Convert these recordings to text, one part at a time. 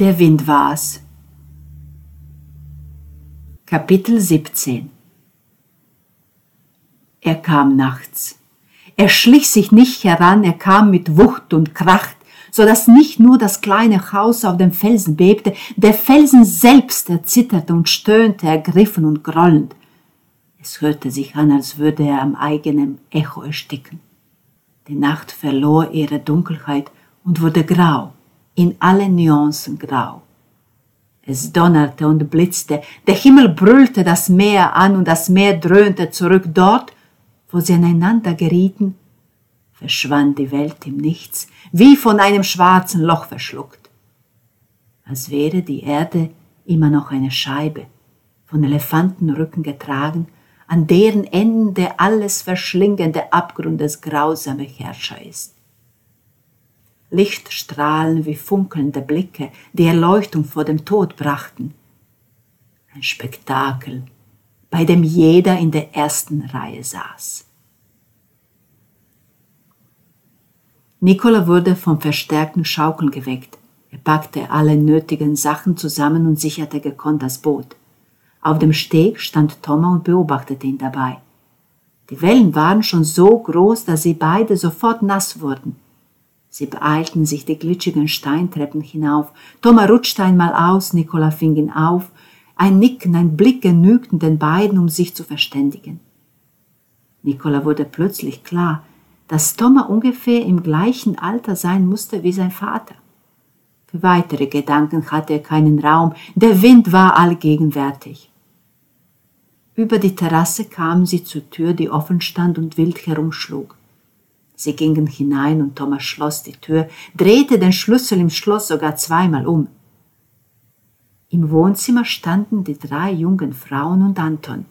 Der Wind war's. Kapitel 17 Er kam nachts. Er schlich sich nicht heran, er kam mit Wucht und Kracht, so dass nicht nur das kleine Haus auf dem Felsen bebte, der Felsen selbst erzitterte und stöhnte, ergriffen und grollend. Es hörte sich an, als würde er am eigenen Echo ersticken. Die Nacht verlor ihre Dunkelheit und wurde grau, in allen Nuancen grau. Es donnerte und blitzte, der Himmel brüllte das Meer an und das Meer dröhnte zurück dort, wo sie aneinander gerieten, verschwand die Welt im Nichts, wie von einem schwarzen Loch verschluckt. Als wäre die Erde immer noch eine Scheibe, von Elefantenrücken getragen, an deren Enden der alles verschlingende Abgrund des grausamen Herrscher ist. Lichtstrahlen wie funkelnde Blicke, die Erleuchtung vor dem Tod brachten. Ein Spektakel, bei dem jeder in der ersten Reihe saß. Nicola wurde vom verstärkten Schaukeln geweckt. Er packte alle nötigen Sachen zusammen und sicherte gekonnt das Boot. Auf dem Steg stand Thomas und beobachtete ihn dabei. Die Wellen waren schon so groß, dass sie beide sofort nass wurden. Sie beeilten sich die glitschigen Steintreppen hinauf. Thomas rutschte einmal aus, Nicola fing ihn auf. Ein Nicken, ein Blick genügten den beiden, um sich zu verständigen. Nicola wurde plötzlich klar, dass Thomas ungefähr im gleichen Alter sein musste wie sein Vater. Für weitere Gedanken hatte er keinen Raum, der Wind war allgegenwärtig. Über die Terrasse kamen sie zur Tür, die offen stand und wild herumschlug. Sie gingen hinein und Thomas schloss die Tür, drehte den Schlüssel im Schloss sogar zweimal um. Im Wohnzimmer standen die drei jungen Frauen und Anton.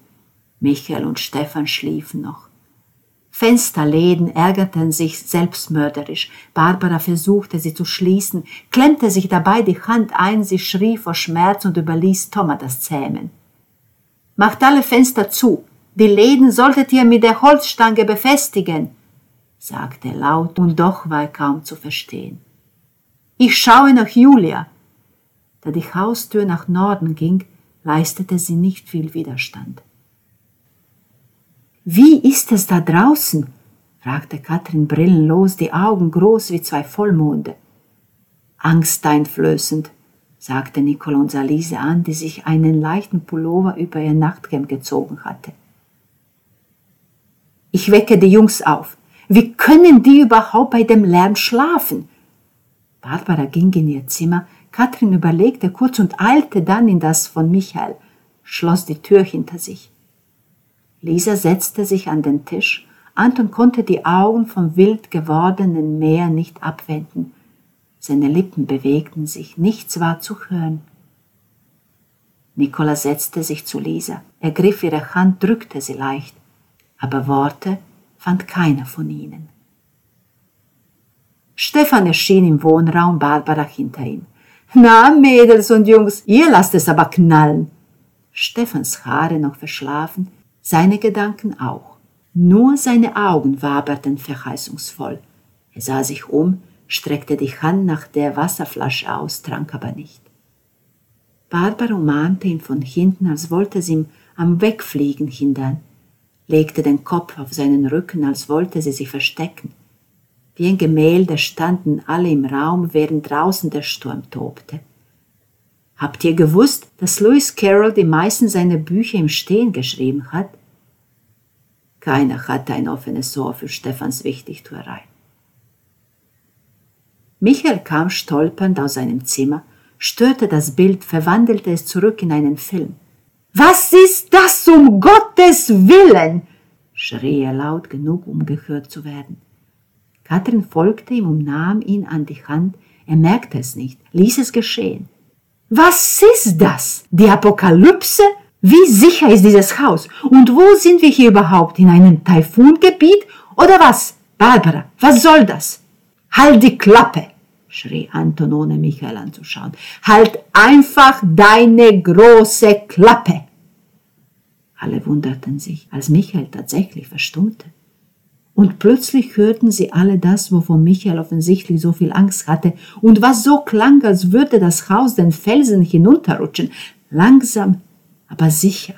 Michael und Stefan schliefen noch. Fensterläden ärgerten sich selbstmörderisch. Barbara versuchte sie zu schließen, klemmte sich dabei die Hand ein, sie schrie vor Schmerz und überließ Thomas das Zähmen. Macht alle Fenster zu. Die Läden solltet ihr mit der Holzstange befestigen, sagte er laut, und doch war er kaum zu verstehen. Ich schaue nach Julia. Da die Haustür nach Norden ging, leistete sie nicht viel Widerstand. Wie ist es da draußen? fragte Katrin brillenlos, die Augen groß wie zwei Vollmonde. Angsteinflößend, sagte Nicola und sah Lise an, die sich einen leichten Pullover über ihr Nachthemd gezogen hatte. Ich wecke die Jungs auf. Wie können die überhaupt bei dem Lärm schlafen? Barbara ging in ihr Zimmer, Katrin überlegte kurz und eilte dann in das von Michael, schloss die Tür hinter sich. Lisa setzte sich an den Tisch, Anton konnte die Augen vom wild gewordenen Meer nicht abwenden. Seine Lippen bewegten sich, nichts war zu hören. Nicola setzte sich zu Lisa, ergriff ihre Hand, drückte sie leicht, aber Worte fand keiner von ihnen. Stefan erschien im Wohnraum, Barbara hinter ihm. Na, Mädels und Jungs, ihr lasst es aber knallen. Stefans Haare noch verschlafen, seine Gedanken auch. Nur seine Augen waberten verheißungsvoll. Er sah sich um, streckte die Hand nach der Wasserflasche aus, trank aber nicht. Barbara umarmte ihn von hinten, als wollte sie ihm am Wegfliegen hindern, legte den Kopf auf seinen Rücken, als wollte sie sich verstecken. Wie ein Gemälde standen alle im Raum, während draußen der Sturm tobte. Habt ihr gewusst, dass Lewis Carroll die meisten seiner Bücher im Stehen geschrieben hat? Keiner hatte ein offenes Ohr für Stephans Wichtigtuerei. Michael kam stolpernd aus seinem Zimmer, störte das Bild, verwandelte es zurück in einen Film. Was ist das um Gottes Willen? schrie er laut genug, um gehört zu werden. Katrin folgte ihm und nahm ihn an die Hand. Er merkte es nicht, ließ es geschehen. Was ist das? Die Apokalypse? Wie sicher ist dieses Haus? Und wo sind wir hier überhaupt? In einem Taifungebiet? Oder was? Barbara, was soll das? Halt die Klappe, schrie Anton ohne Michael anzuschauen. Halt einfach deine große Klappe. Alle wunderten sich, als Michael tatsächlich verstummte. Und plötzlich hörten sie alle das, wovon Michael offensichtlich so viel Angst hatte und was so klang, als würde das Haus den Felsen hinunterrutschen, langsam, aber sicher.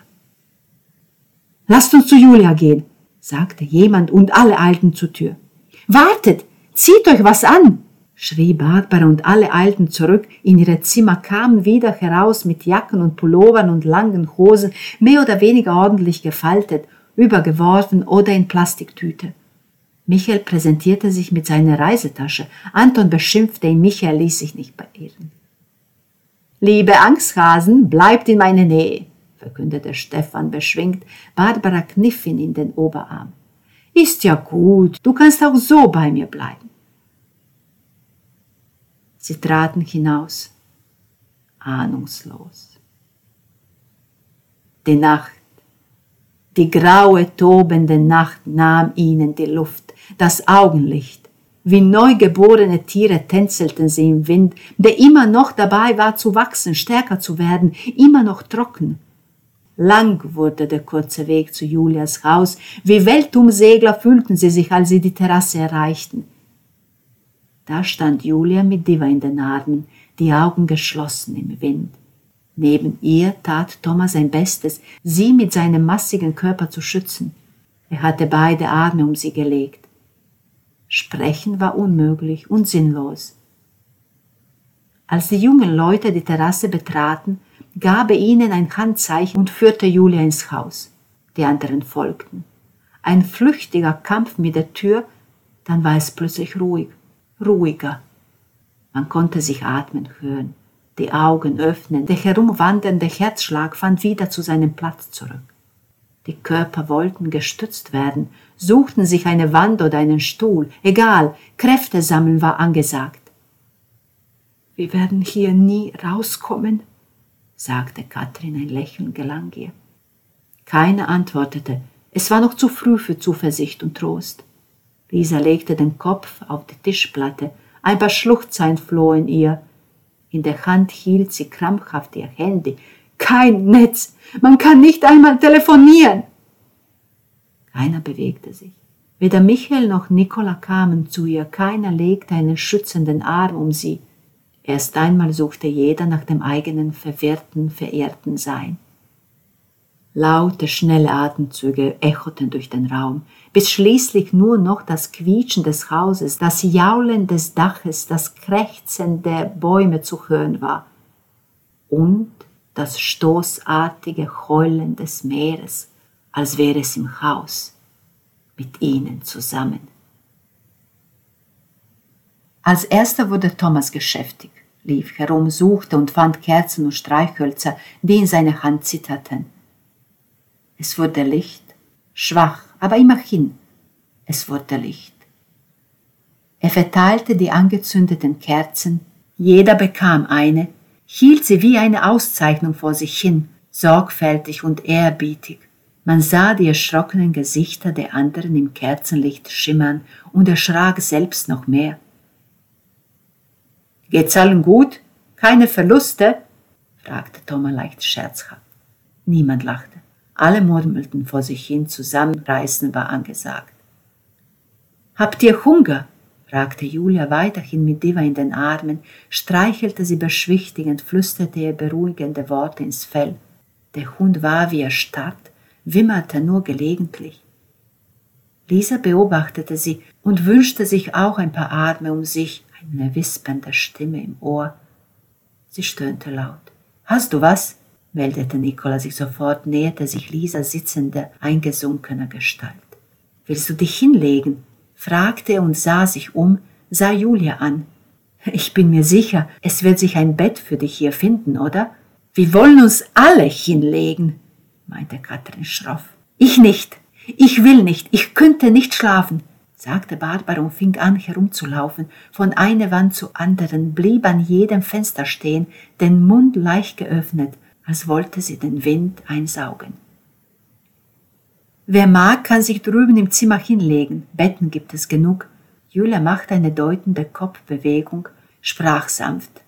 Lasst uns zu Julia gehen, sagte jemand und alle eilten zur Tür. Wartet, zieht euch was an, schrie Barbara und alle eilten zurück in ihre Zimmer, kamen wieder heraus mit Jacken und Pullovern und langen Hosen, mehr oder weniger ordentlich gefaltet, übergeworfen oder in Plastiktüte. Michael präsentierte sich mit seiner Reisetasche. Anton beschimpfte ihn, Michael ließ sich nicht beirren. Liebe Angsthasen, bleibt in meiner Nähe, verkündete Stefan beschwingt. Barbara kniff ihn in den Oberarm. Ist ja gut, du kannst auch so bei mir bleiben. Sie traten hinaus, ahnungslos. Die Nacht, die graue, tobende Nacht nahm ihnen die Luft, das Augenlicht. Wie neugeborene Tiere tänzelten sie im Wind, der immer noch dabei war zu wachsen, stärker zu werden, immer noch trocken. Lang wurde der kurze Weg zu Julias Haus, wie Weltumsegler fühlten sie sich, als sie die Terrasse erreichten. Da stand Julia mit Diva in den Armen, die Augen geschlossen im Wind. Neben ihr tat Thomas sein Bestes, sie mit seinem massigen Körper zu schützen. Er hatte beide Arme um sie gelegt. Sprechen war unmöglich und sinnlos. Als die jungen Leute die Terrasse betraten, gab er ihnen ein Handzeichen und führte Julia ins Haus. Die anderen folgten. Ein flüchtiger Kampf mit der Tür, dann war es plötzlich ruhig, ruhiger. Man konnte sich atmen hören, die Augen öffnen, der herumwandernde Herzschlag fand wieder zu seinem Platz zurück. Die Körper wollten gestützt werden, suchten sich eine Wand oder einen Stuhl, egal, Kräfte sammeln war angesagt. Wir werden hier nie rauskommen, sagte Katrin, ein Lächeln gelang ihr. Keiner antwortete, es war noch zu früh für Zuversicht und Trost. Lisa legte den Kopf auf die Tischplatte, ein paar Schluchzein flohen ihr. In der Hand hielt sie krampfhaft ihr Handy. Kein Netz, man kann nicht einmal telefonieren. Keiner bewegte sich. Weder Michael noch Nicola kamen zu ihr, keiner legte einen schützenden Arm um sie. Erst einmal suchte jeder nach dem eigenen verwirrten, verehrten Sein. Laute, schnelle Atemzüge echoten durch den Raum, bis schließlich nur noch das Quietschen des Hauses, das Jaulen des Daches, das Krächzen der Bäume zu hören war und das stoßartige Heulen des Meeres, als wäre es im Haus mit ihnen zusammen. Als erster wurde Thomas geschäftig, lief herum, suchte und fand Kerzen und Streichhölzer, die in seiner Hand zitterten. Es wurde Licht, schwach, aber immerhin, es wurde Licht. Er verteilte die angezündeten Kerzen, jeder bekam eine, hielt sie wie eine Auszeichnung vor sich hin, sorgfältig und ehrbietig. Man sah die erschrockenen Gesichter der anderen im Kerzenlicht schimmern und erschrak selbst noch mehr. Geht's allen gut? Keine Verluste? fragte Thomas leicht scherzhaft. Niemand lachte. Alle murmelten vor sich hin, zusammenreißen war angesagt. Habt ihr Hunger? fragte Julia weiterhin mit Diva in den Armen, streichelte sie beschwichtigend, flüsterte ihr beruhigende Worte ins Fell. Der Hund war wie erstarrt, wimmerte nur gelegentlich. Lisa beobachtete sie und wünschte sich auch ein paar Arme um sich, eine wispernde Stimme im Ohr. Sie stöhnte laut. Hast du was? Meldete Nicola sich sofort, näherte sich Lisa sitzender, eingesunkener Gestalt. Willst du dich hinlegen? fragte und sah sich um, sah Julia an. Ich bin mir sicher, es wird sich ein Bett für dich hier finden, oder? Wir wollen uns alle hinlegen, meinte Katrin schroff. Ich nicht. Ich will nicht. Ich könnte nicht schlafen sagte Barbara und fing an herumzulaufen, von einer Wand zur anderen, blieb an jedem Fenster stehen, den Mund leicht geöffnet, als wollte sie den Wind einsaugen. Wer mag, kann sich drüben im Zimmer hinlegen, Betten gibt es genug. Julia machte eine deutende Kopfbewegung, sprach sanft.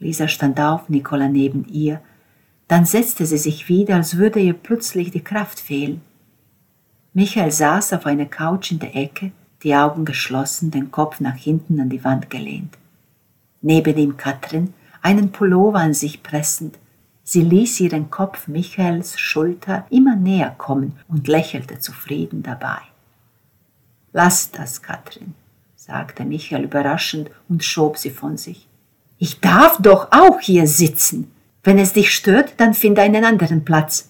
Lisa stand auf, Nicola neben ihr. Dann setzte sie sich wieder, als würde ihr plötzlich die Kraft fehlen. Michael saß auf einer Couch in der Ecke, die Augen geschlossen, den Kopf nach hinten an die Wand gelehnt. Neben ihm Katrin, einen Pullover an sich pressend. Sie ließ ihren Kopf Michaels Schulter immer näher kommen und lächelte zufrieden dabei. Lass das, Katrin, sagte Michael überraschend und schob sie von sich. Ich darf doch auch hier sitzen. Wenn es dich stört, dann finde einen anderen Platz.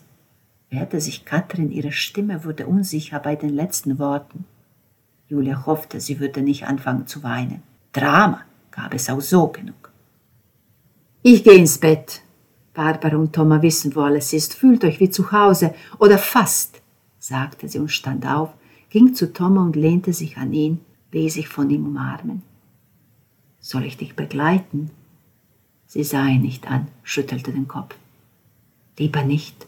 Wehrte sich Katrin, ihre Stimme wurde unsicher bei den letzten Worten. Julia hoffte, sie würde nicht anfangen zu weinen. Drama gab es auch so genug. Ich gehe ins Bett. Barbara und Thomas wissen, wo alles ist. Fühlt euch wie zu Hause oder fast, sagte sie und stand auf, ging zu Thomas und lehnte sich an ihn, ließ sich von ihm umarmen. Soll ich dich begleiten? Sie sah ihn nicht an, schüttelte den Kopf. Lieber nicht.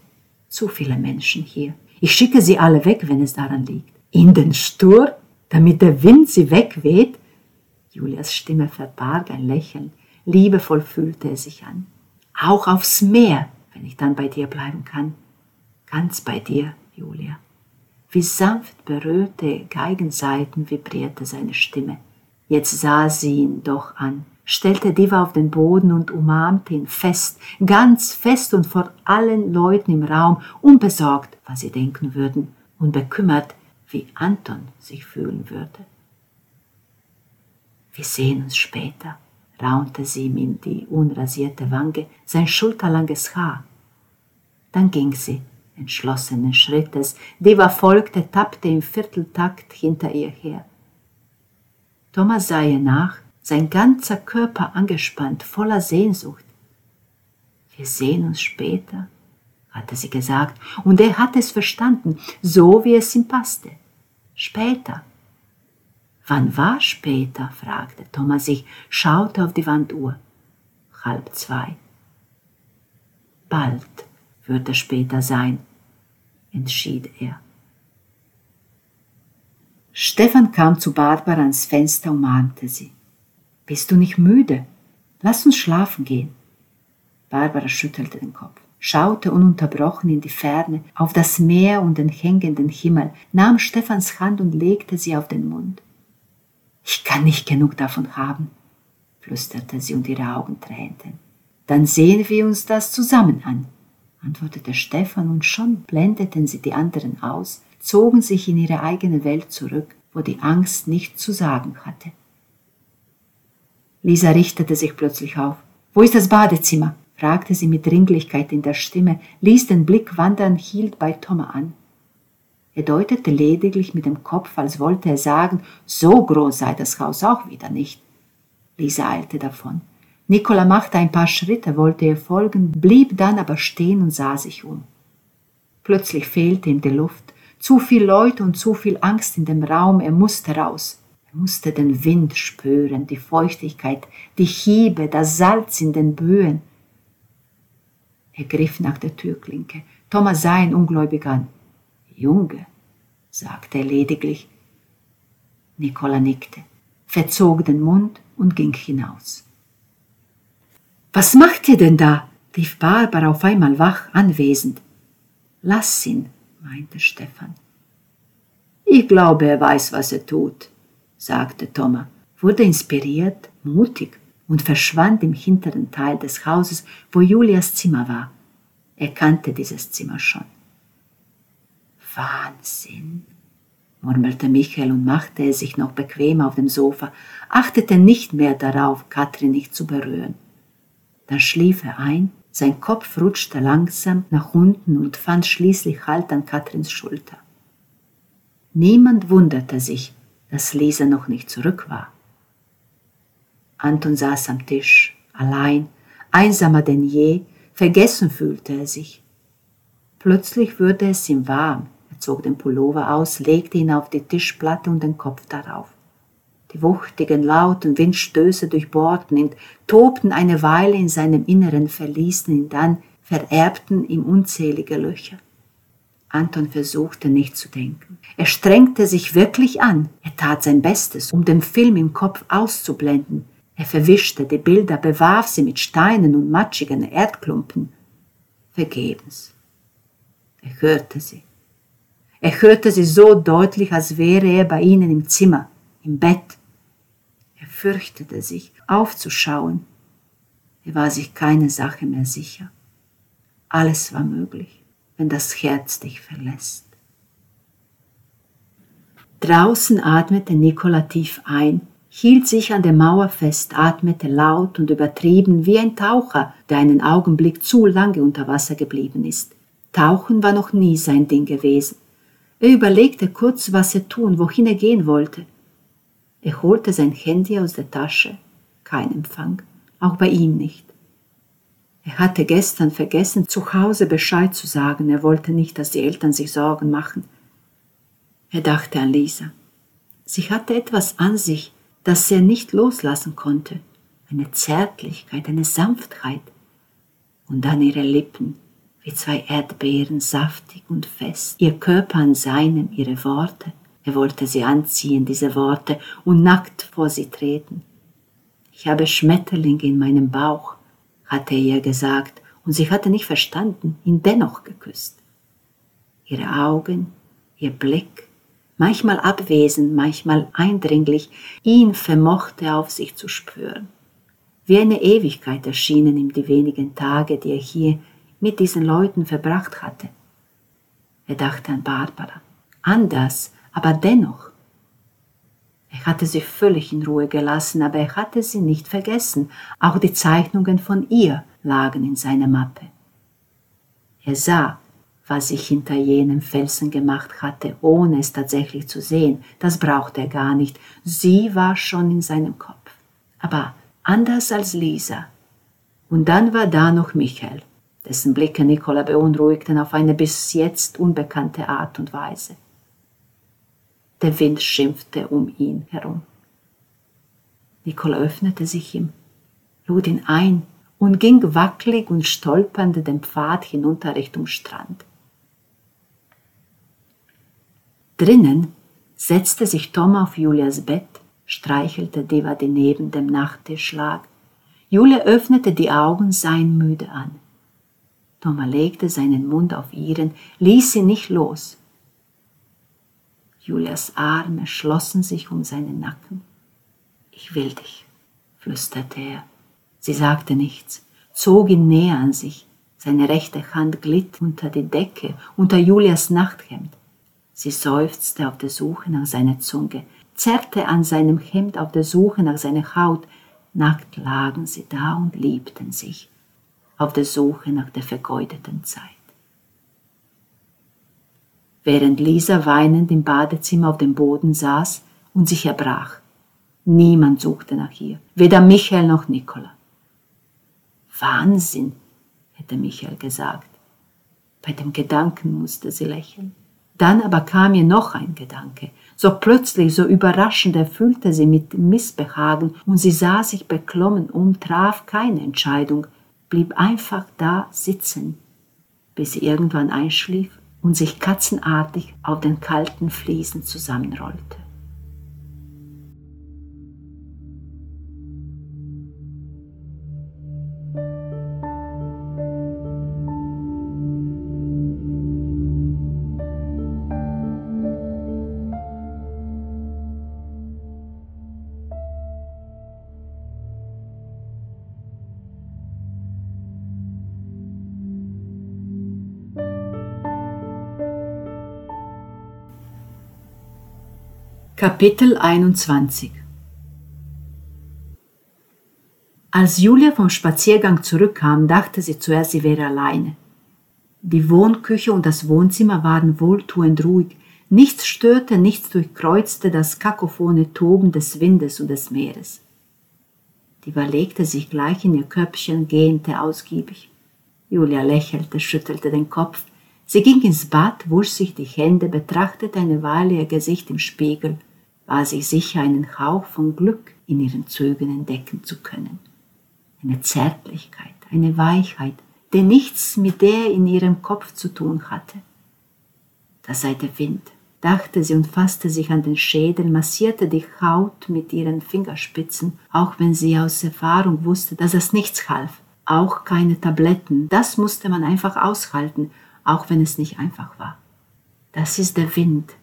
Zu viele Menschen hier. Ich schicke sie alle weg, wenn es daran liegt. In den Sturm, damit der Wind sie wegweht? Julias Stimme verbarg ein Lächeln. Liebevoll fühlte er sich an. Auch aufs Meer, wenn ich dann bei dir bleiben kann. Ganz bei dir, Julia. Wie sanft berührte Geigenseiten vibrierte seine Stimme. Jetzt sah sie ihn doch an, stellte Diva auf den Boden und umarmte ihn fest, ganz fest und vor allen Leuten im Raum, unbesorgt, was sie denken würden, und bekümmert, wie Anton sich fühlen würde. Wir sehen uns später, raunte sie ihm in die unrasierte Wange, sein schulterlanges Haar. Dann ging sie, entschlossenen Schrittes. Diva folgte, tappte im Vierteltakt hinter ihr her. Thomas sah ihr nach, sein ganzer Körper angespannt, voller Sehnsucht. Wir sehen uns später, hatte sie gesagt, und er hat es verstanden, so wie es ihm passte. Später. Wann war später? fragte Thomas sich, schaute auf die Wanduhr. Halb zwei. Bald würde später sein, entschied er. Stefan kam zu Barbara ans Fenster und mahnte sie. Bist du nicht müde? Lass uns schlafen gehen. Barbara schüttelte den Kopf, schaute ununterbrochen in die Ferne, auf das Meer und den hängenden Himmel, nahm Stefans Hand und legte sie auf den Mund. Ich kann nicht genug davon haben, flüsterte sie und ihre Augen tränten. Dann sehen wir uns das zusammen an antwortete Stefan, und schon blendeten sie die anderen aus, zogen sich in ihre eigene Welt zurück, wo die Angst nichts zu sagen hatte. Lisa richtete sich plötzlich auf. Wo ist das Badezimmer? fragte sie mit Dringlichkeit in der Stimme, ließ den Blick wandern, hielt bei Thomas an. Er deutete lediglich mit dem Kopf, als wollte er sagen, so groß sei das Haus auch wieder nicht. Lisa eilte davon. Nicola machte ein paar Schritte, wollte ihr folgen, blieb dann aber stehen und sah sich um. Plötzlich fehlte ihm die Luft, zu viel Leute und zu viel Angst in dem Raum, er musste raus. Er musste den Wind spüren, die Feuchtigkeit, die Hiebe, das Salz in den Böen. Er griff nach der Türklinke. Thomas sah ihn ungläubig an. Junge, sagte er lediglich. Nicola nickte, verzog den Mund und ging hinaus. Was macht ihr denn da? rief Barbara auf einmal wach anwesend. Lass ihn, meinte Stefan. Ich glaube, er weiß, was er tut, sagte Thomas, wurde inspiriert, mutig und verschwand im hinteren Teil des Hauses, wo Julias Zimmer war. Er kannte dieses Zimmer schon. Wahnsinn, murmelte Michael und machte es sich noch bequem auf dem Sofa, achtete nicht mehr darauf, Katrin nicht zu berühren. Dann schlief er ein, sein Kopf rutschte langsam nach unten und fand schließlich Halt an Katrins Schulter. Niemand wunderte sich, dass Lisa noch nicht zurück war. Anton saß am Tisch, allein, einsamer denn je, vergessen fühlte er sich. Plötzlich wurde es ihm warm, zog den Pullover aus, legte ihn auf die Tischplatte und den Kopf darauf. Die wuchtigen, lauten Windstöße durchbohrten ihn, tobten eine Weile in seinem Inneren, verließen ihn dann, vererbten ihm unzählige Löcher. Anton versuchte nicht zu denken. Er strengte sich wirklich an. Er tat sein Bestes, um den Film im Kopf auszublenden. Er verwischte die Bilder, bewarf sie mit Steinen und matschigen Erdklumpen. Vergebens. Er hörte sie. Er hörte sie so deutlich, als wäre er bei ihnen im Zimmer, im Bett. Er fürchtete sich, aufzuschauen. Er war sich keine Sache mehr sicher. Alles war möglich, wenn das Herz dich verlässt. Draußen atmete Nikola tief ein, hielt sich an der Mauer fest, atmete laut und übertrieben wie ein Taucher, der einen Augenblick zu lange unter Wasser geblieben ist. Tauchen war noch nie sein Ding gewesen. Er überlegte kurz, was er tun, wohin er gehen wollte. Er holte sein Handy aus der Tasche. Kein Empfang, auch bei ihm nicht. Er hatte gestern vergessen, zu Hause Bescheid zu sagen. Er wollte nicht, dass die Eltern sich Sorgen machen. Er dachte an Lisa. Sie hatte etwas an sich, das er nicht loslassen konnte. Eine Zärtlichkeit, eine Sanftheit. Und dann ihre Lippen, wie zwei Erdbeeren, saftig und fest. Ihr Körper an seinem, ihre Worte. Er wollte sie anziehen, diese Worte, und nackt vor sie treten. Ich habe Schmetterlinge in meinem Bauch, hatte er ihr gesagt, und sie hatte nicht verstanden, ihn dennoch geküsst. Ihre Augen, ihr Blick, manchmal abwesend, manchmal eindringlich, ihn vermochte auf sich zu spüren. Wie eine Ewigkeit erschienen ihm die wenigen Tage, die er hier mit diesen Leuten verbracht hatte. Er dachte an Barbara. Anders, aber dennoch. Er hatte sie völlig in Ruhe gelassen, aber er hatte sie nicht vergessen. Auch die Zeichnungen von ihr lagen in seiner Mappe. Er sah, was sich hinter jenem Felsen gemacht hatte, ohne es tatsächlich zu sehen. Das brauchte er gar nicht. Sie war schon in seinem Kopf. Aber anders als Lisa. Und dann war da noch Michael, dessen Blicke Nicola beunruhigten auf eine bis jetzt unbekannte Art und Weise. Der Wind schimpfte um ihn herum. Nicola öffnete sich ihm, lud ihn ein und ging wackelig und stolpernd den Pfad hinunter Richtung Strand. Drinnen setzte sich Tom auf Julias Bett, streichelte Deva, die neben dem Nachttisch lag. Julia öffnete die Augen, sah ihn müde an. Thomas legte seinen Mund auf ihren, ließ sie nicht los. Julias Arme schlossen sich um seinen Nacken. Ich will dich, flüsterte er. Sie sagte nichts, zog ihn näher an sich. Seine rechte Hand glitt unter die Decke, unter Julias Nachthemd. Sie seufzte auf der Suche nach seiner Zunge, zerrte an seinem Hemd auf der Suche nach seiner Haut. Nackt lagen sie da und liebten sich, auf der Suche nach der vergeudeten Zeit. Während Lisa weinend im Badezimmer auf dem Boden saß und sich erbrach. Niemand suchte nach ihr, weder Michael noch Nicola. Wahnsinn, hätte Michael gesagt. Bei dem Gedanken musste sie lächeln. Dann aber kam ihr noch ein Gedanke. So plötzlich, so überraschend erfüllte sie mit Missbehagen und sie sah sich beklommen um, traf keine Entscheidung, blieb einfach da sitzen, bis sie irgendwann einschlief und sich katzenartig auf den kalten Fliesen zusammenrollte. Kapitel 21 Als Julia vom Spaziergang zurückkam, dachte sie zuerst, sie wäre alleine. Die Wohnküche und das Wohnzimmer waren wohltuend ruhig, nichts störte, nichts durchkreuzte das kakophone Toben des Windes und des Meeres. Die überlegte sich gleich in ihr Köpfchen, gähnte ausgiebig. Julia lächelte, schüttelte den Kopf. Sie ging ins Bad, wusch sich die Hände, betrachtete eine Weile ihr Gesicht im Spiegel – war sie sicher, einen Hauch von Glück in ihren Zügen entdecken zu können. Eine Zärtlichkeit, eine Weichheit, die nichts mit der in ihrem Kopf zu tun hatte. Da sei der Wind, dachte sie und fasste sich an den Schädel, massierte die Haut mit ihren Fingerspitzen, auch wenn sie aus Erfahrung wusste, dass es nichts half. Auch keine Tabletten, das musste man einfach aushalten, auch wenn es nicht einfach war. Das ist der Wind,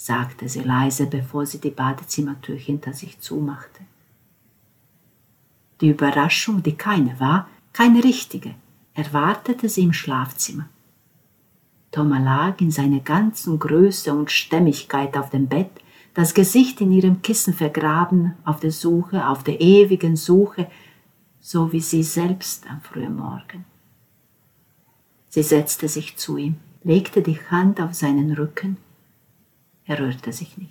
sagte sie leise, bevor sie die Badezimmertür hinter sich zumachte. Die Überraschung, die keine war, keine richtige, erwartete sie im Schlafzimmer. Thomas lag in seiner ganzen Größe und Stämmigkeit auf dem Bett, das Gesicht in ihrem Kissen vergraben, auf der Suche, auf der ewigen Suche, so wie sie selbst am frühen Morgen. Sie setzte sich zu ihm, legte die Hand auf seinen Rücken. Er rührte sich nicht.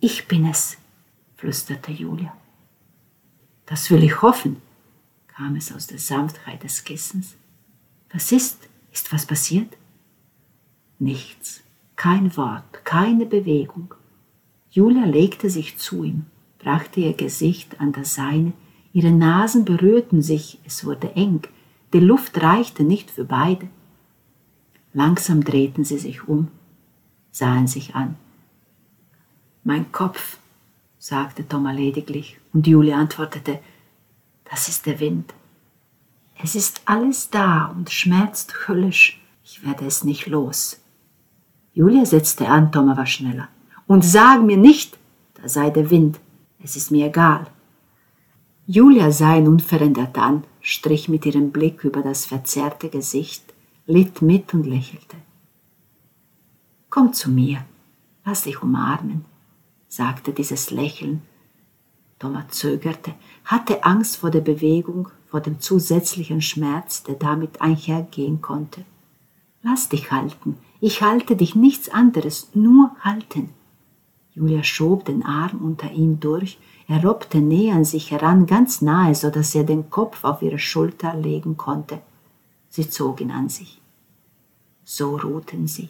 Ich bin es, flüsterte Julia. Das will ich hoffen, kam es aus der Sanftheit des Kissens. Was ist? Ist was passiert? Nichts, kein Wort, keine Bewegung. Julia legte sich zu ihm, brachte ihr Gesicht an das seine, ihre Nasen berührten sich, es wurde eng, die Luft reichte nicht für beide. Langsam drehten sie sich um, sahen sich an. Mein Kopf, sagte Thomas lediglich, und Julia antwortete, das ist der Wind. Es ist alles da und schmerzt höllisch, ich werde es nicht los. Julia setzte an, Thomas war schneller. Und sag mir nicht, da sei der Wind, es ist mir egal. Julia sah ihn unverändert an, strich mit ihrem Blick über das verzerrte Gesicht, litt mit und lächelte. Komm zu mir, lass dich umarmen, sagte dieses Lächeln. Thomas zögerte, hatte Angst vor der Bewegung, vor dem zusätzlichen Schmerz, der damit einhergehen konnte. Lass dich halten, ich halte dich nichts anderes, nur halten. Julia schob den Arm unter ihm durch, er robbte näher an sich heran, ganz nahe, so dass er den Kopf auf ihre Schulter legen konnte. Sie zog ihn an sich. So ruhten sie.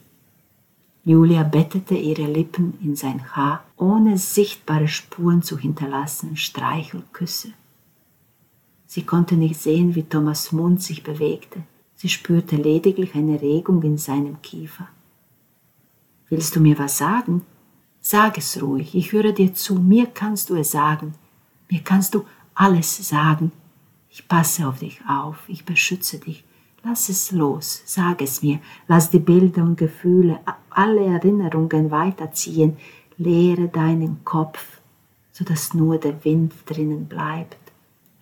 Julia bettete ihre Lippen in sein Haar, ohne sichtbare Spuren zu hinterlassen, Streichelküsse. Sie konnte nicht sehen, wie Thomas Mund sich bewegte. Sie spürte lediglich eine Regung in seinem Kiefer. Willst du mir was sagen? Sag es ruhig, ich höre dir zu, mir kannst du es sagen, mir kannst du alles sagen. Ich passe auf dich auf, ich beschütze dich. Lass es los, sag es mir, lass die Bilder und Gefühle, alle Erinnerungen weiterziehen, leere deinen Kopf, so dass nur der Wind drinnen bleibt,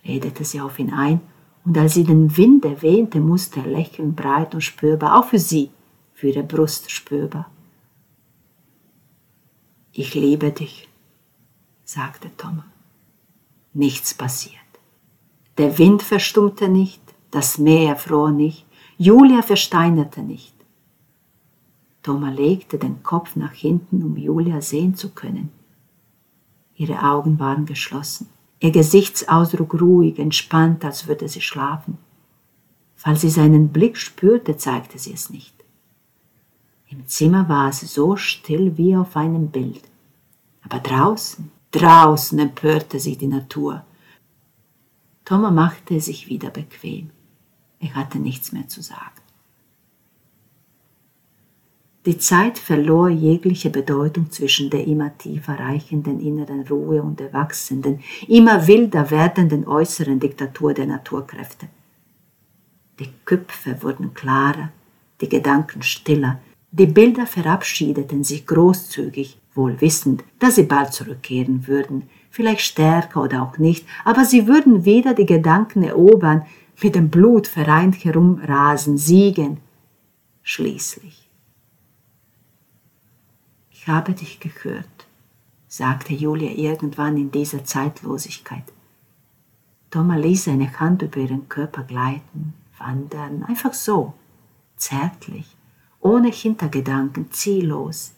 redete sie auf ihn ein. Und als sie den Wind erwähnte, musste er lächeln, breit und spürbar, auch für sie, für ihre Brust spürbar. Ich liebe dich, sagte Thomas. Nichts passiert. Der Wind verstummte nicht, das Meer erfror nicht, Julia versteinerte nicht. Thomas legte den Kopf nach hinten, um Julia sehen zu können. Ihre Augen waren geschlossen ihr Gesichtsausdruck ruhig, entspannt, als würde sie schlafen. Falls sie seinen Blick spürte, zeigte sie es nicht. Im Zimmer war es so still wie auf einem Bild. Aber draußen, draußen empörte sich die Natur. Thomas machte sich wieder bequem. Er hatte nichts mehr zu sagen. Die Zeit verlor jegliche Bedeutung zwischen der immer tiefer reichenden inneren Ruhe und der wachsenden, immer wilder werdenden äußeren Diktatur der Naturkräfte. Die Köpfe wurden klarer, die Gedanken stiller, die Bilder verabschiedeten sich großzügig, wohl wissend, dass sie bald zurückkehren würden, vielleicht stärker oder auch nicht, aber sie würden wieder die Gedanken erobern, mit dem Blut vereint herumrasen, siegen. Schließlich ich habe dich gehört, sagte Julia irgendwann in dieser Zeitlosigkeit. Thomas ließ seine Hand über ihren Körper gleiten, wandern, einfach so, zärtlich, ohne Hintergedanken, ziellos.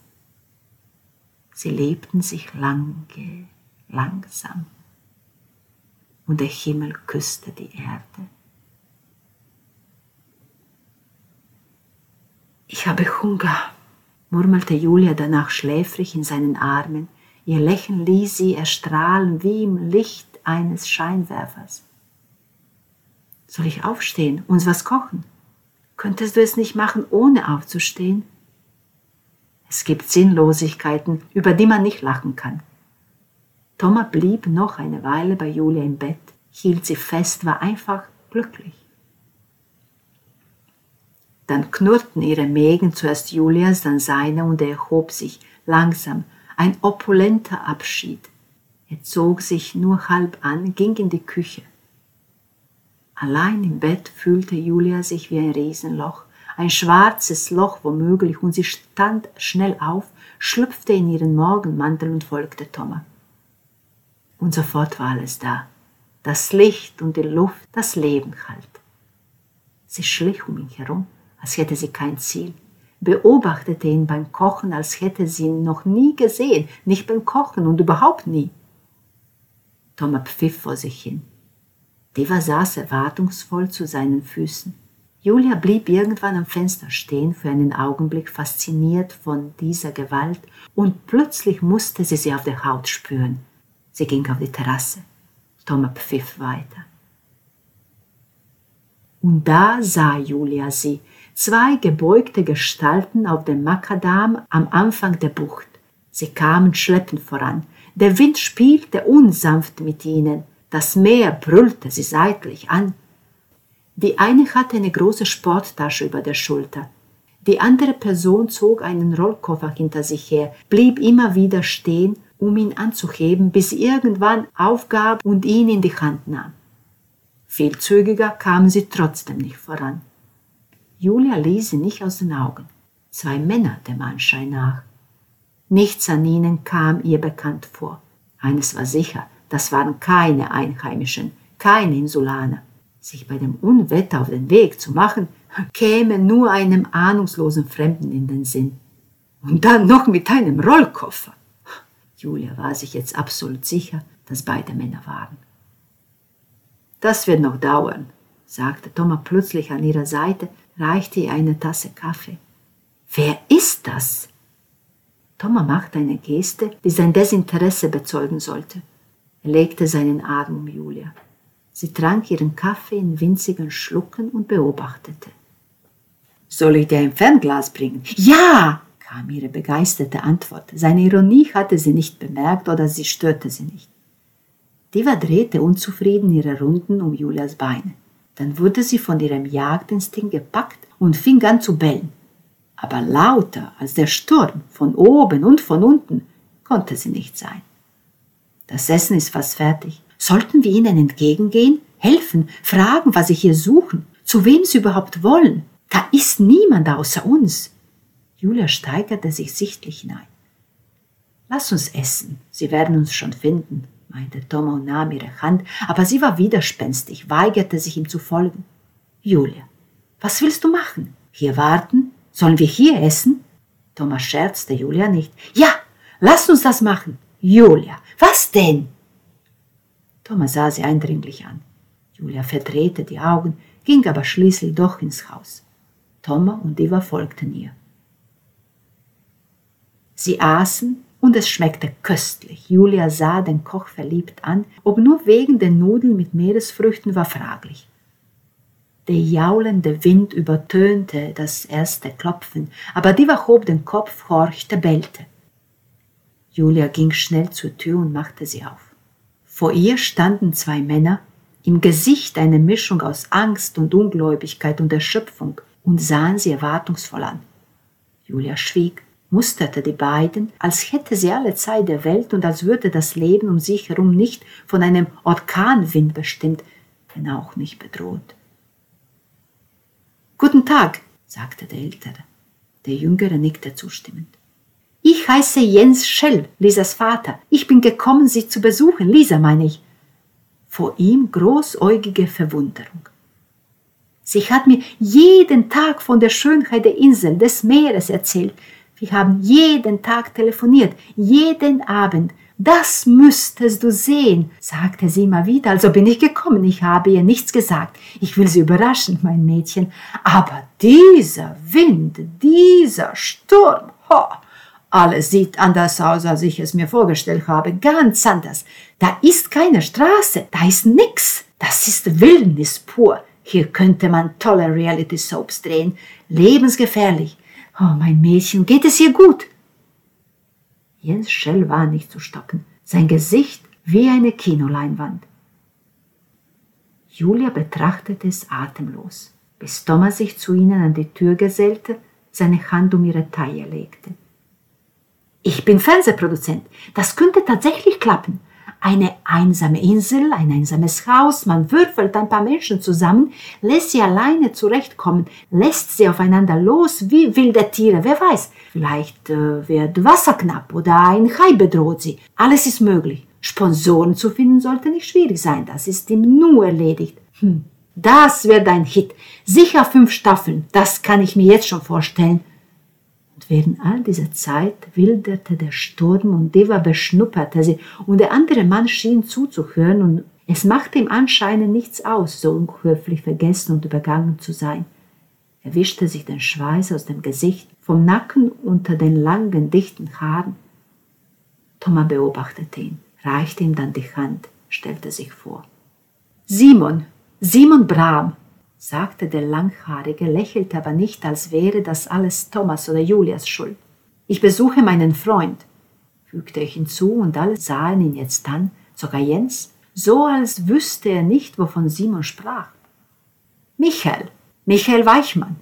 Sie lebten sich lange, langsam, und der Himmel küsste die Erde. Ich habe Hunger, murmelte Julia danach schläfrig in seinen Armen. Ihr Lächeln ließ sie erstrahlen wie im Licht eines Scheinwerfers. Soll ich aufstehen, uns was kochen? Könntest du es nicht machen, ohne aufzustehen? Es gibt Sinnlosigkeiten, über die man nicht lachen kann. Thomas blieb noch eine Weile bei Julia im Bett, hielt sie fest, war einfach glücklich. Dann knurrten ihre Mägen zuerst Julias, dann seine und er erhob sich langsam, ein opulenter Abschied. Er zog sich nur halb an, ging in die Küche. Allein im Bett fühlte Julia sich wie ein Riesenloch, ein schwarzes Loch womöglich, und sie stand schnell auf, schlüpfte in ihren Morgenmantel und folgte Thomas. Und sofort war alles da. Das Licht und die Luft, das Leben halt. Sie schlich um ihn herum, als hätte sie kein Ziel, beobachtete ihn beim Kochen, als hätte sie ihn noch nie gesehen, nicht beim Kochen und überhaupt nie. Thomas pfiff vor sich hin. Deva saß erwartungsvoll zu seinen Füßen. Julia blieb irgendwann am Fenster stehen, für einen Augenblick fasziniert von dieser Gewalt, und plötzlich musste sie sie auf der Haut spüren. Sie ging auf die Terrasse. Thomas pfiff weiter. Und da sah Julia sie, zwei gebeugte Gestalten auf dem Makadam am Anfang der Bucht. Sie kamen schleppend voran. Der Wind spielte unsanft mit ihnen. Das Meer brüllte sie seitlich an. Die eine hatte eine große Sporttasche über der Schulter. Die andere Person zog einen Rollkoffer hinter sich her, blieb immer wieder stehen um ihn anzuheben, bis sie irgendwann aufgab und ihn in die Hand nahm. Viel zügiger kam sie trotzdem nicht voran. Julia ließ sie nicht aus den Augen. Zwei Männer dem Anschein nach. Nichts an ihnen kam ihr bekannt vor. Eines war sicher, das waren keine Einheimischen, keine Insulaner. Sich bei dem Unwetter auf den Weg zu machen, käme nur einem ahnungslosen Fremden in den Sinn. Und dann noch mit einem Rollkoffer. Julia war sich jetzt absolut sicher, dass beide Männer waren. Das wird noch dauern, sagte Thomas plötzlich an ihrer Seite, reichte ihr eine Tasse Kaffee. Wer ist das? Thomas machte eine Geste, die sein Desinteresse bezeugen sollte. Er legte seinen Arm um Julia. Sie trank ihren Kaffee in winzigen Schlucken und beobachtete. Soll ich dir ein Fernglas bringen? Ja! kam ihre begeisterte Antwort. Seine Ironie hatte sie nicht bemerkt oder sie störte sie nicht. Diva drehte unzufrieden ihre Runden um Julias Beine. Dann wurde sie von ihrem Jagdinstinkt gepackt und fing an zu bellen. Aber lauter als der Sturm von oben und von unten konnte sie nicht sein. Das Essen ist fast fertig. Sollten wir ihnen entgegengehen, helfen, fragen, was sie hier suchen, zu wem sie überhaupt wollen? Da ist niemand außer uns. Julia steigerte sich sichtlich hinein. Lass uns essen, sie werden uns schon finden, meinte Thomas und nahm ihre Hand, aber sie war widerspenstig, weigerte sich ihm zu folgen. Julia, was willst du machen? Hier warten? Sollen wir hier essen? Thomas scherzte Julia nicht. Ja, lass uns das machen. Julia, was denn? Thomas sah sie eindringlich an. Julia verdrehte die Augen, ging aber schließlich doch ins Haus. Thomas und Eva folgten ihr. Sie aßen und es schmeckte köstlich. Julia sah den Koch verliebt an, ob nur wegen den Nudeln mit Meeresfrüchten war fraglich. Der jaulende Wind übertönte das erste Klopfen, aber Diva hob den Kopf, horchte, bellte. Julia ging schnell zur Tür und machte sie auf. Vor ihr standen zwei Männer, im Gesicht eine Mischung aus Angst und Ungläubigkeit und Erschöpfung, und sahen sie erwartungsvoll an. Julia schwieg musterte die beiden, als hätte sie alle Zeit der Welt und als würde das Leben um sich herum nicht von einem Orkanwind bestimmt, wenn auch nicht bedroht. Guten Tag, sagte der Ältere. Der Jüngere nickte zustimmend. Ich heiße Jens Schell, Lisas Vater. Ich bin gekommen, Sie zu besuchen. Lisa, meine ich. Vor ihm großäugige Verwunderung. Sie hat mir jeden Tag von der Schönheit der Insel, des Meeres erzählt, wir haben jeden Tag telefoniert, jeden Abend. Das müsstest du sehen, sagte sie immer wieder. Also bin ich gekommen. Ich habe ihr nichts gesagt. Ich will sie überraschen, mein Mädchen. Aber dieser Wind, dieser Sturm, ho, alles sieht anders aus, als ich es mir vorgestellt habe. Ganz anders. Da ist keine Straße, da ist nix. Das ist Wildnis pur. Hier könnte man tolle Reality Soaps drehen. Lebensgefährlich. Oh, mein Mädchen, geht es ihr gut? Jens Schell war nicht zu stoppen, sein Gesicht wie eine Kinoleinwand. Julia betrachtete es atemlos. bis Thomas sich zu ihnen an die Tür gesellte, seine Hand um ihre Taille legte. Ich bin Fernsehproduzent. Das könnte tatsächlich klappen. Eine einsame Insel, ein einsames Haus, man würfelt ein paar Menschen zusammen, lässt sie alleine zurechtkommen, lässt sie aufeinander los wie wilde Tiere, wer weiß. Vielleicht äh, wird Wasser knapp oder ein Hai bedroht sie. Alles ist möglich. Sponsoren zu finden sollte nicht schwierig sein, das ist ihm nur erledigt. Hm. Das wird ein Hit. Sicher fünf Staffeln, das kann ich mir jetzt schon vorstellen. Während all dieser Zeit wilderte der Sturm und Deva beschnupperte sie und der andere Mann schien zuzuhören und es machte ihm anscheinend nichts aus, so unhöflich vergessen und übergangen zu sein. Er wischte sich den Schweiß aus dem Gesicht, vom Nacken unter den langen, dichten Haaren. Thomas beobachtete ihn, reichte ihm dann die Hand, stellte sich vor. Simon, Simon Bram, sagte der Langhaarige, lächelte aber nicht, als wäre das alles Thomas oder Julias Schuld. Ich besuche meinen Freund, fügte ich hinzu, und alle sahen ihn jetzt an, sogar Jens, so als wüsste er nicht, wovon Simon sprach. Michael, Michael Weichmann.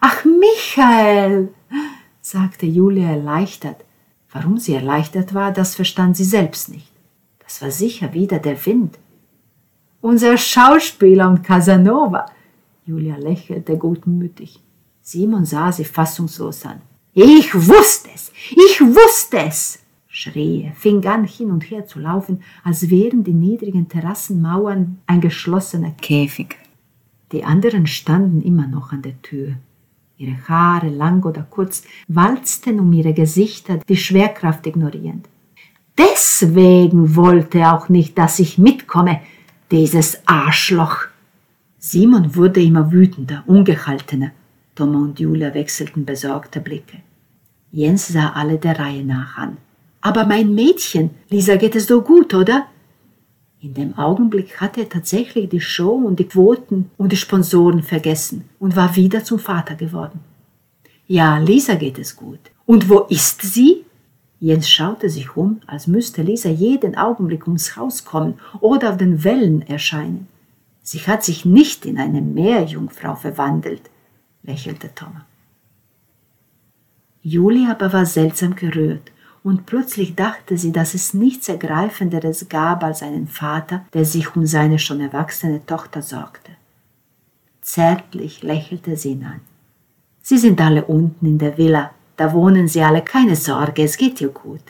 Ach, Michael, sagte Julia erleichtert. Warum sie erleichtert war, das verstand sie selbst nicht. Das war sicher wieder der Wind, unser Schauspieler und Casanova. Julia lächelte gutmütig. Simon sah sie fassungslos an. Ich wusste es! Ich wusste es! schrie er, fing an, hin und her zu laufen, als wären die niedrigen Terrassenmauern ein geschlossener Käfig. Die anderen standen immer noch an der Tür. Ihre Haare, lang oder kurz, walzten um ihre Gesichter, die Schwerkraft ignorierend. Deswegen wollte er auch nicht, dass ich mitkomme, dieses Arschloch. Simon wurde immer wütender, ungehaltener. Thomas und Julia wechselten besorgte Blicke. Jens sah alle der Reihe nach an. Aber mein Mädchen, Lisa geht es doch gut, oder? In dem Augenblick hatte er tatsächlich die Show und die Quoten und die Sponsoren vergessen und war wieder zum Vater geworden. Ja, Lisa geht es gut. Und wo ist sie? Jens schaute sich um, als müsste Lisa jeden Augenblick ums Haus kommen oder auf den Wellen erscheinen. Sie hat sich nicht in eine Meerjungfrau verwandelt, lächelte Thomas. Julia aber war seltsam gerührt und plötzlich dachte sie, dass es nichts Ergreifenderes gab als einen Vater, der sich um seine schon erwachsene Tochter sorgte. Zärtlich lächelte sie ihn an. Sie sind alle unten in der Villa, da wohnen Sie alle, keine Sorge, es geht ihr gut.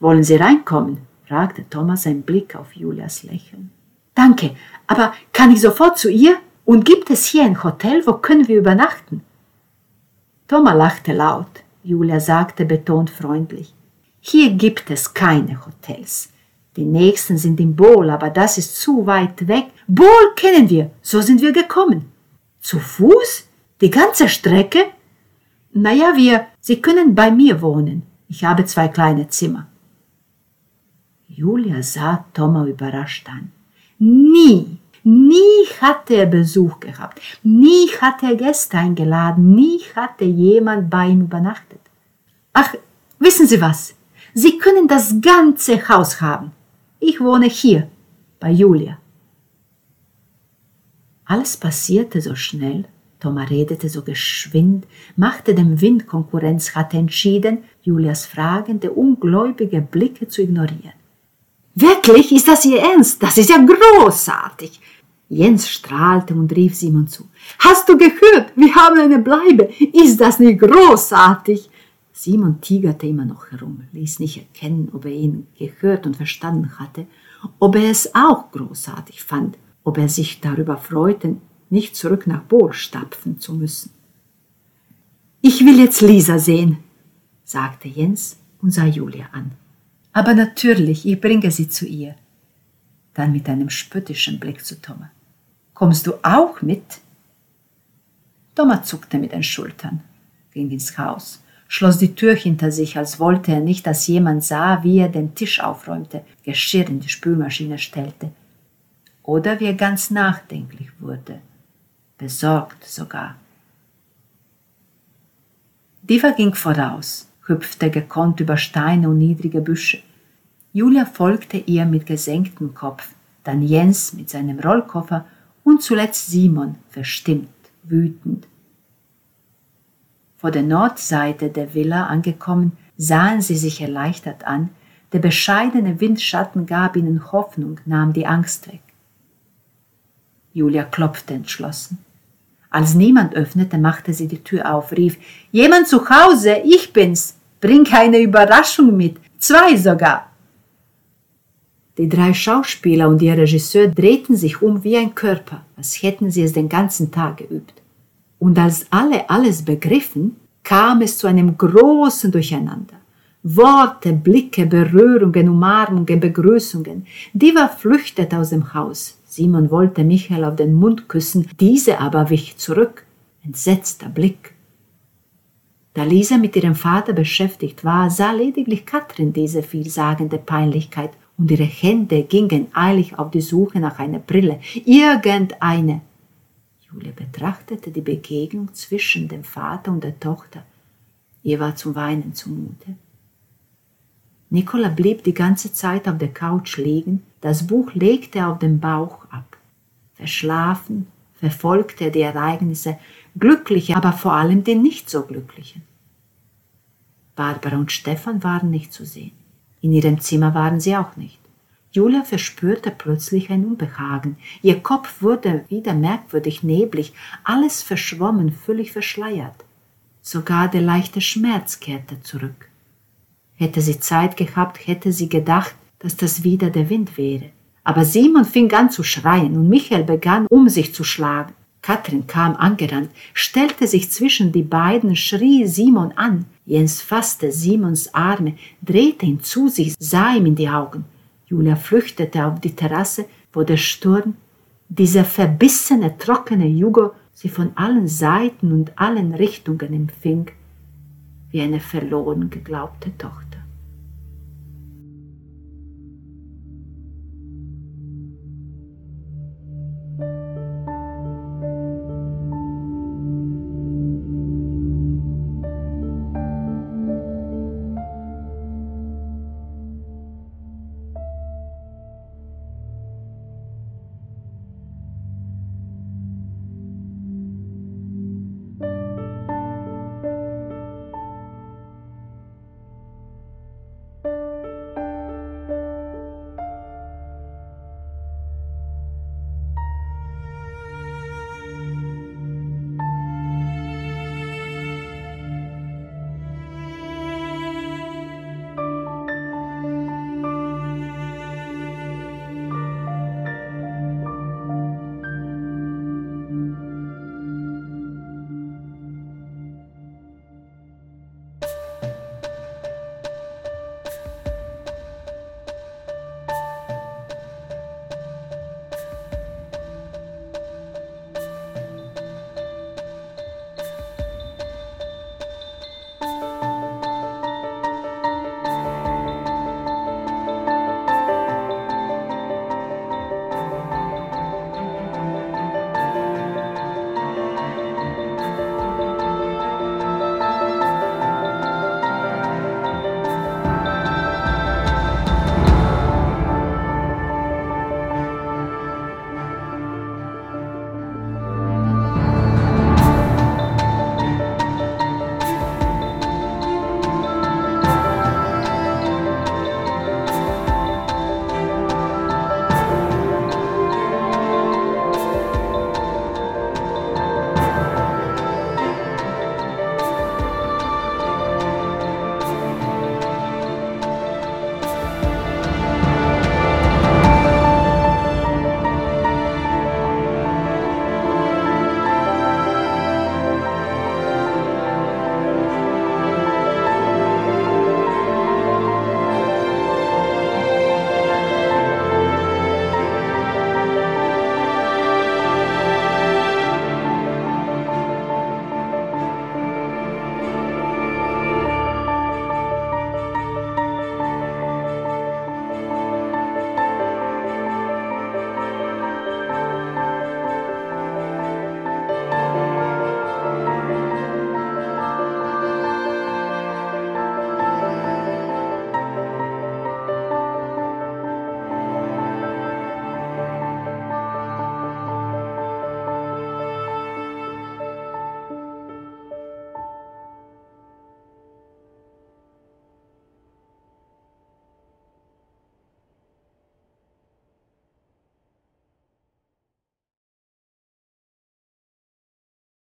Wollen Sie reinkommen? fragte Thomas ein Blick auf Julias Lächeln. Danke, aber kann ich sofort zu ihr? Und gibt es hier ein Hotel, wo können wir übernachten? Thomas lachte laut. Julia sagte betont freundlich. Hier gibt es keine Hotels. Die nächsten sind in Bol, aber das ist zu weit weg. Bol kennen wir, so sind wir gekommen. Zu Fuß? Die ganze Strecke? Naja, wir, Sie können bei mir wohnen. Ich habe zwei kleine Zimmer. Julia sah Thomas überrascht an. Nie, nie hatte er Besuch gehabt, nie hatte er Gäste eingeladen, nie hatte jemand bei ihm übernachtet. Ach, wissen Sie was? Sie können das ganze Haus haben. Ich wohne hier, bei Julia. Alles passierte so schnell, Thomas redete so geschwind, machte dem Wind Konkurrenz, hatte entschieden, Julias fragende, ungläubige Blicke zu ignorieren. Wirklich? Ist das Ihr Ernst? Das ist ja großartig! Jens strahlte und rief Simon zu. Hast du gehört? Wir haben eine Bleibe. Ist das nicht großartig? Simon tigerte immer noch herum, ließ nicht erkennen, ob er ihn gehört und verstanden hatte, ob er es auch großartig fand, ob er sich darüber freute, nicht zurück nach Bohr stapfen zu müssen. Ich will jetzt Lisa sehen, sagte Jens und sah Julia an. Aber natürlich, ich bringe sie zu ihr. Dann mit einem spöttischen Blick zu Thomas. Kommst du auch mit? Thomas zuckte mit den Schultern, ging ins Haus, schloss die Tür hinter sich, als wollte er nicht, dass jemand sah, wie er den Tisch aufräumte, Geschirr in die Spülmaschine stellte, oder wie er ganz nachdenklich wurde besorgt sogar. Diva ging voraus, hüpfte gekonnt über Steine und niedrige Büsche. Julia folgte ihr mit gesenktem Kopf, dann Jens mit seinem Rollkoffer und zuletzt Simon verstimmt. wütend. Vor der Nordseite der Villa angekommen, sahen sie sich erleichtert an, der bescheidene Windschatten gab ihnen Hoffnung, nahm die Angst weg. Julia klopfte entschlossen. Als niemand öffnete, machte sie die Tür auf, rief Jemand zu Hause, ich bin's. Bring eine Überraschung mit, zwei sogar. Die drei Schauspieler und ihr Regisseur drehten sich um wie ein Körper, als hätten sie es den ganzen Tag geübt. Und als alle alles begriffen, kam es zu einem großen Durcheinander. Worte, Blicke, Berührungen, Umarmungen, Begrüßungen. Diva flüchtete aus dem Haus. Simon wollte Michael auf den Mund küssen, diese aber wich zurück. Entsetzter Blick. Da Lisa mit ihrem Vater beschäftigt war, sah lediglich Katrin diese vielsagende Peinlichkeit und ihre Hände gingen eilig auf die Suche nach einer Brille, irgendeine. Julia betrachtete die Begegnung zwischen dem Vater und der Tochter. Ihr war zum Weinen zumute. Nicola blieb die ganze Zeit auf der Couch liegen, das Buch legte er auf den Bauch ab. Verschlafen verfolgte er die Ereignisse, glückliche, aber vor allem die nicht so glücklichen. Barbara und Stefan waren nicht zu sehen. In ihrem Zimmer waren sie auch nicht. Julia verspürte plötzlich ein Unbehagen. Ihr Kopf wurde wieder merkwürdig neblig, alles verschwommen, völlig verschleiert. Sogar der leichte Schmerz kehrte zurück. Hätte sie Zeit gehabt, hätte sie gedacht, dass das wieder der Wind wäre. Aber Simon fing an zu schreien und Michael begann, um sich zu schlagen. Katrin kam angerannt, stellte sich zwischen die beiden, schrie Simon an. Jens fasste Simons Arme, drehte ihn zu sich, sah ihm in die Augen. Julia flüchtete auf die Terrasse, wo der Sturm, dieser verbissene, trockene Jugo, sie von allen Seiten und allen Richtungen empfing, wie eine verloren geglaubte Tochter.